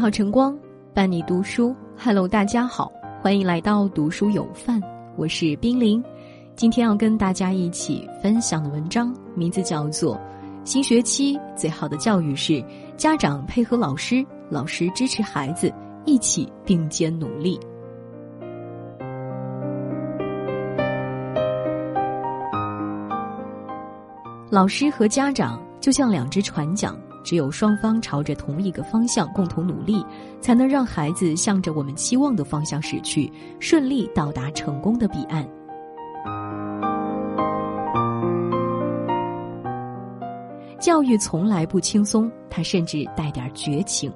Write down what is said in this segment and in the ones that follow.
好晨光伴你读书，Hello，大家好，欢迎来到读书有范，我是冰凌。今天要跟大家一起分享的文章名字叫做《新学期最好的教育是家长配合老师，老师支持孩子，一起并肩努力》。老师和家长就像两只船桨。只有双方朝着同一个方向共同努力，才能让孩子向着我们期望的方向驶去，顺利到达成功的彼岸。教育从来不轻松，它甚至带点绝情。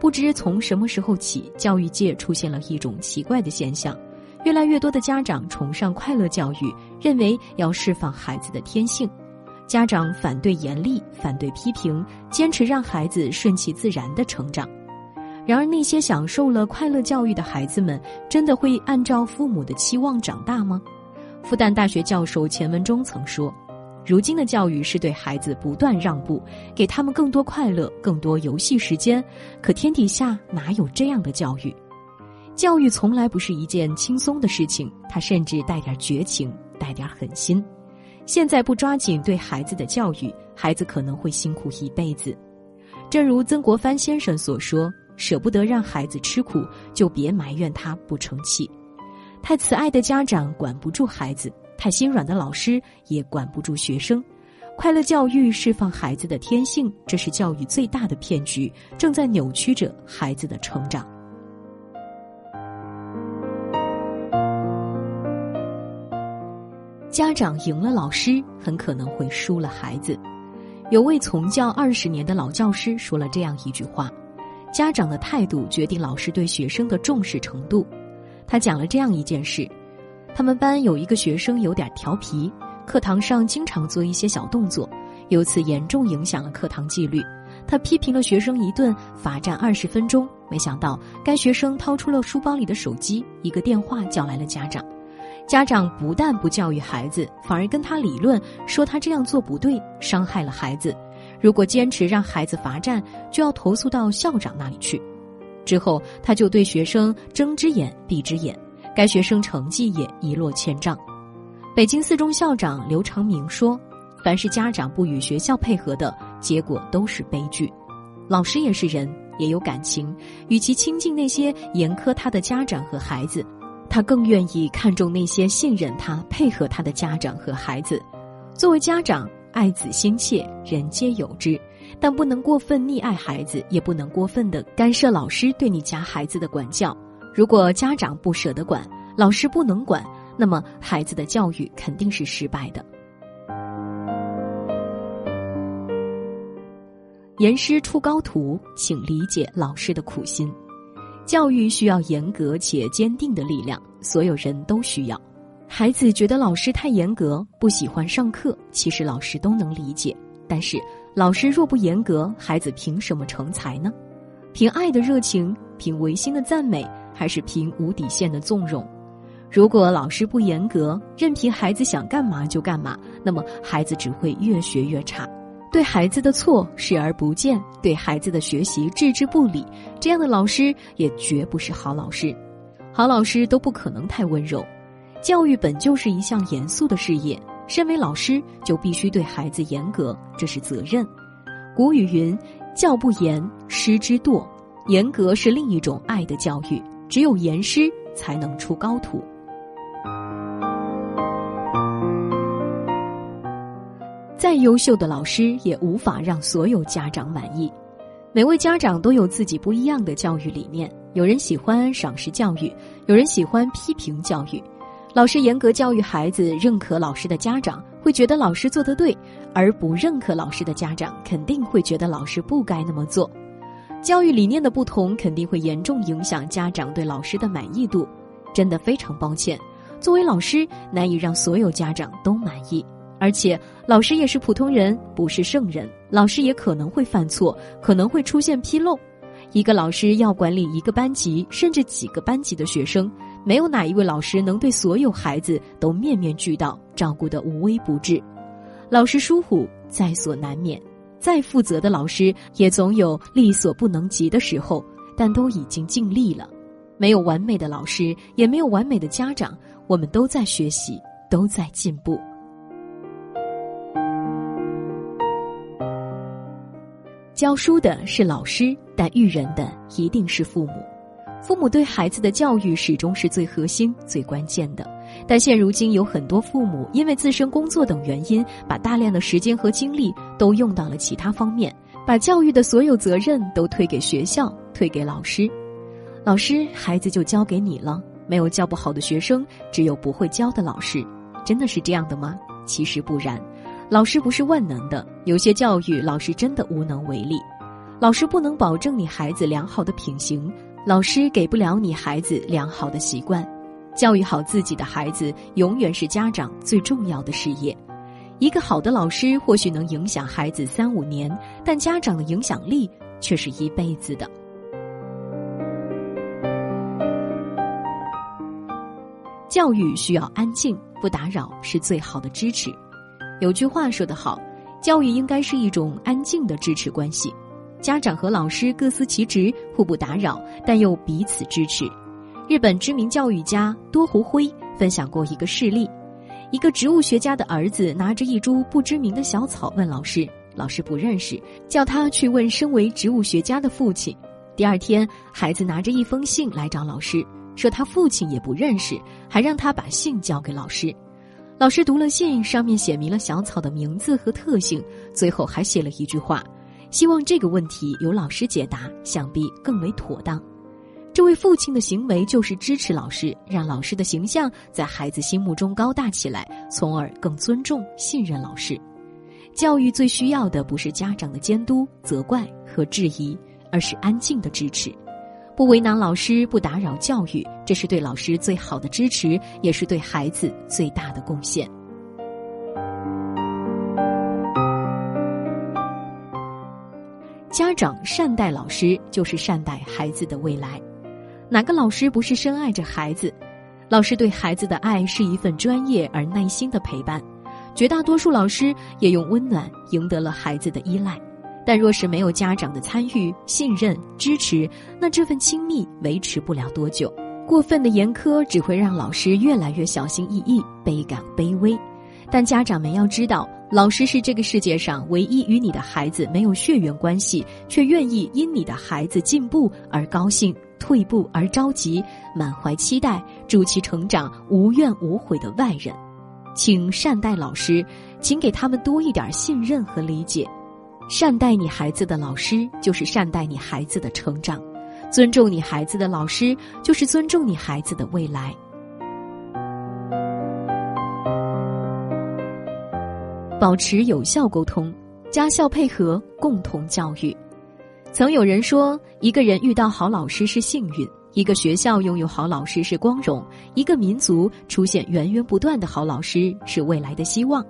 不知从什么时候起，教育界出现了一种奇怪的现象：越来越多的家长崇尚快乐教育，认为要释放孩子的天性。家长反对严厉，反对批评，坚持让孩子顺其自然的成长。然而，那些享受了快乐教育的孩子们，真的会按照父母的期望长大吗？复旦大学教授钱文忠曾说：“如今的教育是对孩子不断让步，给他们更多快乐、更多游戏时间。可天底下哪有这样的教育？教育从来不是一件轻松的事情，它甚至带点绝情，带点狠心。”现在不抓紧对孩子的教育，孩子可能会辛苦一辈子。正如曾国藩先生所说：“舍不得让孩子吃苦，就别埋怨他不成器。”太慈爱的家长管不住孩子，太心软的老师也管不住学生。快乐教育释放孩子的天性，这是教育最大的骗局，正在扭曲着孩子的成长。家长赢了老师，很可能会输了孩子。有位从教二十年的老教师说了这样一句话：“家长的态度决定老师对学生的重视程度。”他讲了这样一件事：他们班有一个学生有点调皮，课堂上经常做一些小动作，由此严重影响了课堂纪律。他批评了学生一顿，罚站二十分钟。没想到，该学生掏出了书包里的手机，一个电话叫来了家长。家长不但不教育孩子，反而跟他理论，说他这样做不对，伤害了孩子。如果坚持让孩子罚站，就要投诉到校长那里去。之后，他就对学生睁只眼闭只眼，该学生成绩也一落千丈。北京四中校长刘长明说：“凡是家长不与学校配合的，结果都是悲剧。老师也是人，也有感情，与其亲近那些严苛他的家长和孩子。”他更愿意看重那些信任他、配合他的家长和孩子。作为家长，爱子心切，人皆有之，但不能过分溺爱孩子，也不能过分的干涉老师对你家孩子的管教。如果家长不舍得管，老师不能管，那么孩子的教育肯定是失败的。严师出高徒，请理解老师的苦心。教育需要严格且坚定的力量，所有人都需要。孩子觉得老师太严格，不喜欢上课，其实老师都能理解。但是老师若不严格，孩子凭什么成才呢？凭爱的热情，凭违心的赞美，还是凭无底线的纵容？如果老师不严格，任凭孩子想干嘛就干嘛，那么孩子只会越学越差。对孩子的错视而不见，对孩子的学习置之不理，这样的老师也绝不是好老师。好老师都不可能太温柔。教育本就是一项严肃的事业，身为老师就必须对孩子严格，这是责任。古语云：“教不严，师之惰。”严格是另一种爱的教育，只有严师才能出高徒。再优秀的老师也无法让所有家长满意。每位家长都有自己不一样的教育理念，有人喜欢赏识教育，有人喜欢批评教育。老师严格教育孩子，认可老师的家长会觉得老师做得对，而不认可老师的家长肯定会觉得老师不该那么做。教育理念的不同肯定会严重影响家长对老师的满意度。真的非常抱歉，作为老师难以让所有家长都满意。而且，老师也是普通人，不是圣人。老师也可能会犯错，可能会出现纰漏。一个老师要管理一个班级，甚至几个班级的学生，没有哪一位老师能对所有孩子都面面俱到，照顾得无微不至。老师疏忽在所难免，再负责的老师，也总有力所不能及的时候，但都已经尽力了。没有完美的老师，也没有完美的家长，我们都在学习，都在进步。教书的是老师，但育人的一定是父母。父母对孩子的教育始终是最核心、最关键的。但现如今有很多父母因为自身工作等原因，把大量的时间和精力都用到了其他方面，把教育的所有责任都推给学校、推给老师。老师，孩子就交给你了。没有教不好的学生，只有不会教的老师。真的是这样的吗？其实不然。老师不是万能的，有些教育老师真的无能为力。老师不能保证你孩子良好的品行，老师给不了你孩子良好的习惯。教育好自己的孩子，永远是家长最重要的事业。一个好的老师或许能影响孩子三五年，但家长的影响力却是一辈子的。教育需要安静，不打扰是最好的支持。有句话说得好，教育应该是一种安静的支持关系，家长和老师各司其职，互不打扰，但又彼此支持。日本知名教育家多湖辉分享过一个事例：一个植物学家的儿子拿着一株不知名的小草问老师，老师不认识，叫他去问身为植物学家的父亲。第二天，孩子拿着一封信来找老师，说他父亲也不认识，还让他把信交给老师。老师读了信，上面写明了小草的名字和特性，最后还写了一句话：“希望这个问题由老师解答，想必更为妥当。”这位父亲的行为就是支持老师，让老师的形象在孩子心目中高大起来，从而更尊重、信任老师。教育最需要的不是家长的监督、责怪和质疑，而是安静的支持。不为难老师，不打扰教育，这是对老师最好的支持，也是对孩子最大的贡献。家长善待老师，就是善待孩子的未来。哪个老师不是深爱着孩子？老师对孩子的爱是一份专业而耐心的陪伴。绝大多数老师也用温暖赢得了孩子的依赖。但若是没有家长的参与、信任、支持，那这份亲密维持不了多久。过分的严苛只会让老师越来越小心翼翼、倍感卑微。但家长们要知道，老师是这个世界上唯一与你的孩子没有血缘关系，却愿意因你的孩子进步而高兴、退步而着急、满怀期待、助其成长、无怨无悔的外人。请善待老师，请给他们多一点信任和理解。善待你孩子的老师，就是善待你孩子的成长；尊重你孩子的老师，就是尊重你孩子的未来。保持有效沟通，家校配合，共同教育。曾有人说，一个人遇到好老师是幸运，一个学校拥有好老师是光荣，一个民族出现源源不断的好老师是未来的希望。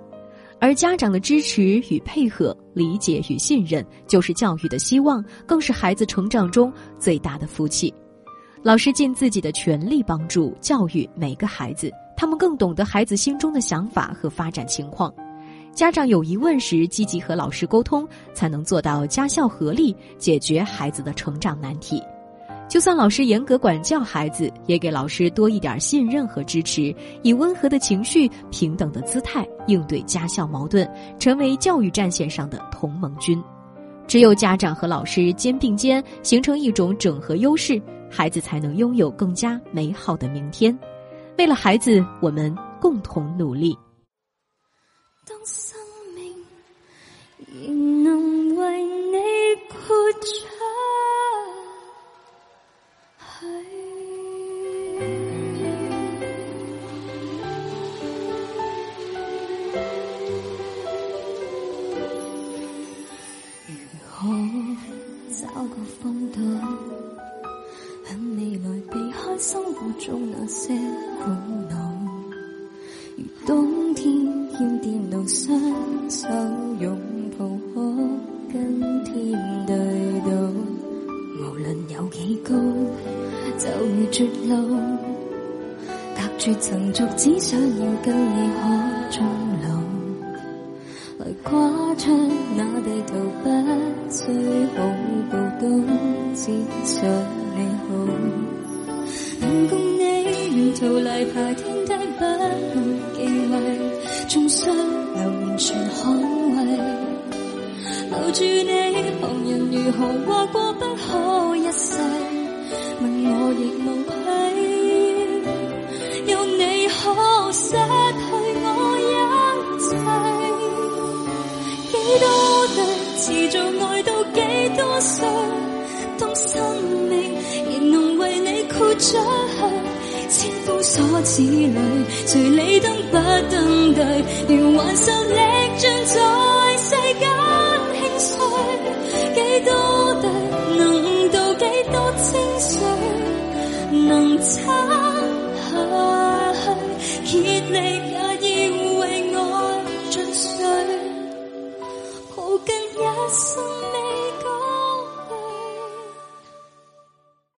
而家长的支持与配合、理解与信任，就是教育的希望，更是孩子成长中最大的福气。老师尽自己的全力帮助教育每个孩子，他们更懂得孩子心中的想法和发展情况。家长有疑问时，积极和老师沟通，才能做到家校合力，解决孩子的成长难题。就算老师严格管教孩子，也给老师多一点信任和支持，以温和的情绪、平等的姿态应对家校矛盾，成为教育战线上的同盟军。只有家长和老师肩并肩，形成一种整合优势，孩子才能拥有更加美好的明天。为了孩子，我们共同努力。当生命仍能为你活着。生活中那些苦恼，如冬天要电脑双手拥抱，绝路，隔绝层逐，只想要跟你可终老。来来挂着那地图，不需恐怖都知想你好。能共你沿途嚟爬天梯，不会忌讳，终需留言全捍卫。留住你，旁人如何话过不可一世，问我亦无愧。有你可失去我一切，几多对持续爱到几多岁，当生命仍能为你豁出去，千夫所指里，谁理登不登对？如还受力尽在